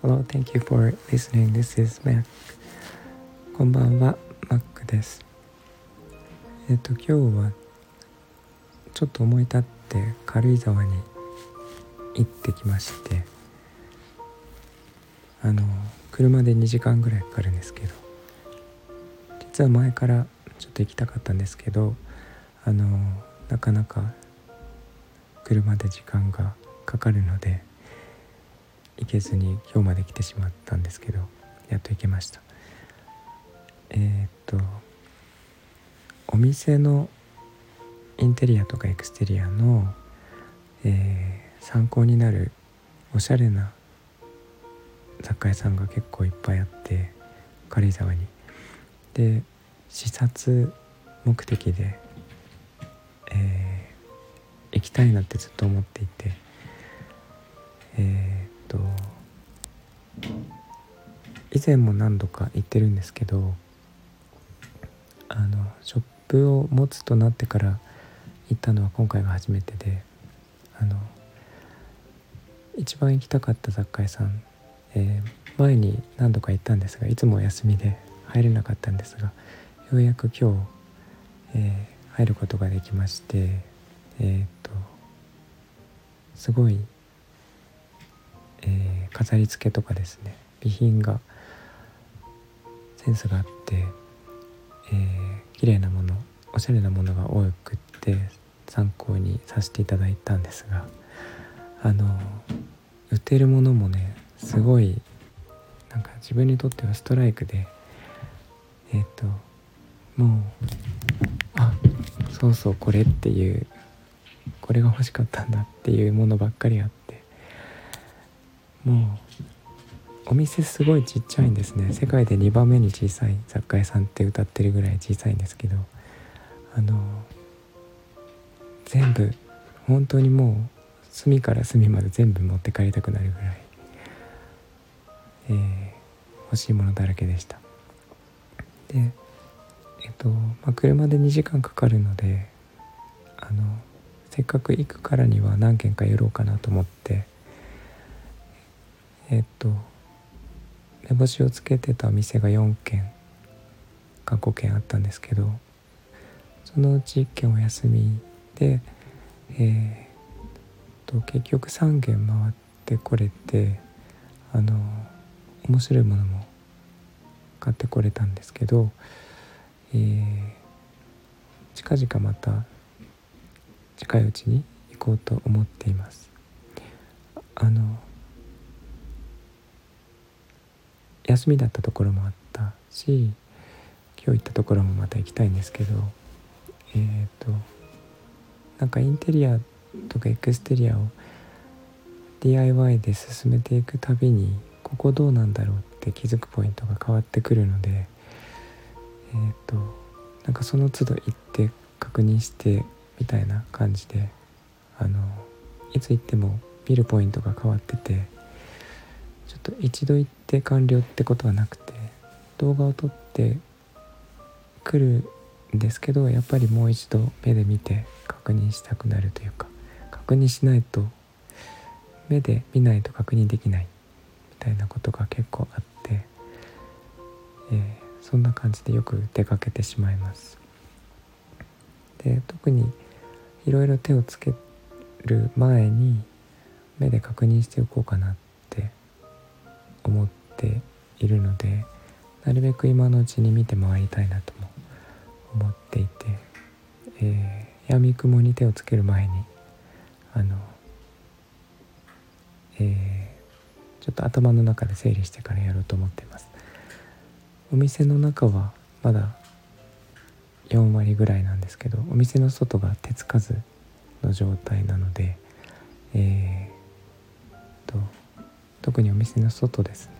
Hello, thank you for listening. This is Mac. こんばんは、Mac です。えっと、今日はちょっと思い立って軽井沢に行ってきましてあの車で2時間ぐらいかかるんですけど実は前からちょっと行きたかったんですけどあのなかなか車で時間がかかるので行けずに今日まで来てしまったんですけどやっと行けました。えー、っとお店のインテリアとかエクステリアの、えー、参考になるおしゃれな雑貨屋さんが結構いっぱいあって軽井沢に。で視察目的で、きたいなってずっと思っていて。えー、っと以前も何度か行ってるんですけどあのショップを持つとなってから行ったのは今回が初めてであの一番行きたかった雑貨屋さん、えー、前に何度か行ったんですがいつもお休みで入れなかったんですがようやく今日、えー、入ることができましてえっ、とすごい、えー、飾り付けとかですね備品がセンスがあって、えー、綺麗なものおしゃれなものが多くって参考にさせていただいたんですがあの売ってるものもねすごいなんか自分にとってはストライクでえっ、ー、ともうあそうそうこれっていうこれが欲しかったんだっていうものばっかりあって。もうお店すごいちっちゃいんですね。世界で2番目に小さい雑貨屋さんって歌ってるぐらい小さいんですけど。あの全部本当にもう隅から隅まで全部持って帰りたくなるぐらい、えー、欲しいものだらけでした。でえっと、まあ、車で2時間かかるのであのせっかく行くからには何軒か寄ろうかなと思ってえっと目星をつけてた店が4軒か5軒あったんですけどそのうち1軒お休みで、えー、と結局3軒回ってこれてあの面白いものも買ってこれたんですけど、えー、近々また近いうちに行こうと思っています。あの休みだったところもあったし今日行ったところもまた行きたいんですけどえっ、ー、となんかインテリアとかエクステリアを DIY で進めていくたびにここどうなんだろうって気づくポイントが変わってくるのでえっ、ー、となんかその都度行って確認してみたいな感じであのいつ行っても見るポイントが変わっててちょっと一度行って完了ってことはなくて動画を撮ってくるんですけどやっぱりもう一度目で見て確認したくなるというか確認しないと目で見ないと確認できないみたいなことが結構あって、えー、そんな感じでよく出かけてしまいます。で特にいろいろ手をつける前に目で確認しておこうかなって思っているのでなるべく今のうちに見て回りたいなとも思っていて、えー、闇雲に手をつける前にあの、えー、ちょっと頭の中で整理してからやろうと思っています。お店の中はまだ4割ぐらいなんですけどお店の外が手つかずの状態なので、えー、と特にお店の外ですね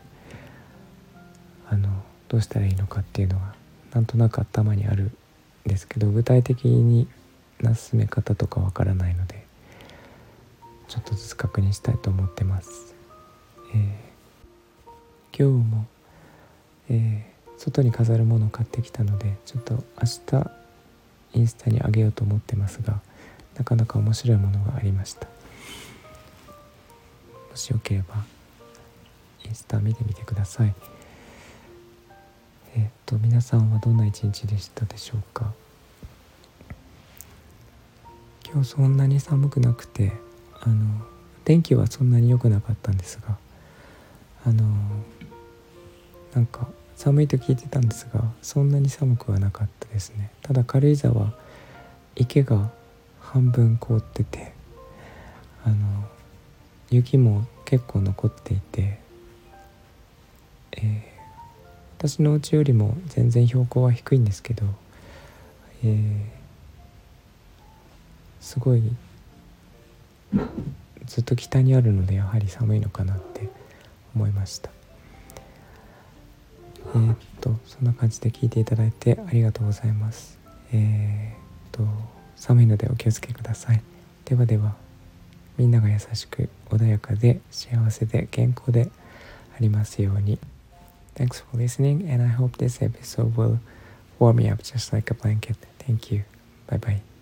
あのどうしたらいいのかっていうのがなんとなく頭にあるんですけど具体的にな進め方とかわからないのでちょっとずつ確認したいと思ってます。えー、今日も、えー、外に飾るものを買ってきたのでちょっと明日インスタにあげようと思ってますがなかなか面白いものがありました。もしよければインスタ見てみてくださいえっ、と皆さんはどんな一日でしたでしょうか？今日そんなに寒くなくてあの天気はそんなに良くなかったんですがあのなんか寒いと聞いてたんですがそんなに寒くはなかったですね。ただ軽井沢池が半分凍っててあの雪も結構残っていて、えー、私の家よりも全然標高は低いんですけど、えー、すごいずっと北にあるのでやはり寒いのかなって思いました。えー、っとそんな感じで聞いていただいてありがとうございますえー、っと寒いのでお気をつけくださいではではみんなが優しく穏やかで幸せで健康でありますように Thanks for listening and I hope this episode will warm me up just like a blanket. Thank you. Bye bye.